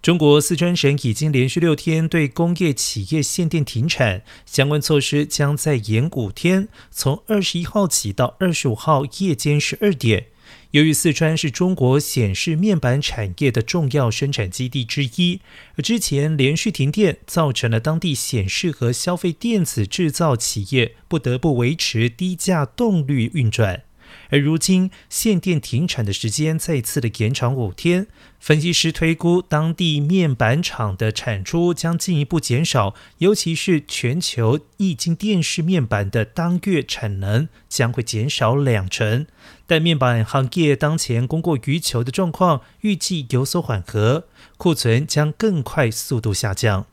中国四川省已经连续六天对工业企业限电停产，相关措施将在延五天，从二十一号起到二十五号夜间十二点。由于四川是中国显示面板产业的重要生产基地之一，而之前连续停电造成了当地显示和消费电子制造企业不得不维持低价动率运转。而如今限电停产的时间再次的延长五天，分析师推估当地面板厂的产出将进一步减少，尤其是全球液晶电视面板的当月产能将会减少两成。但面板行业当前供过于求的状况预计有所缓和，库存将更快速度下降。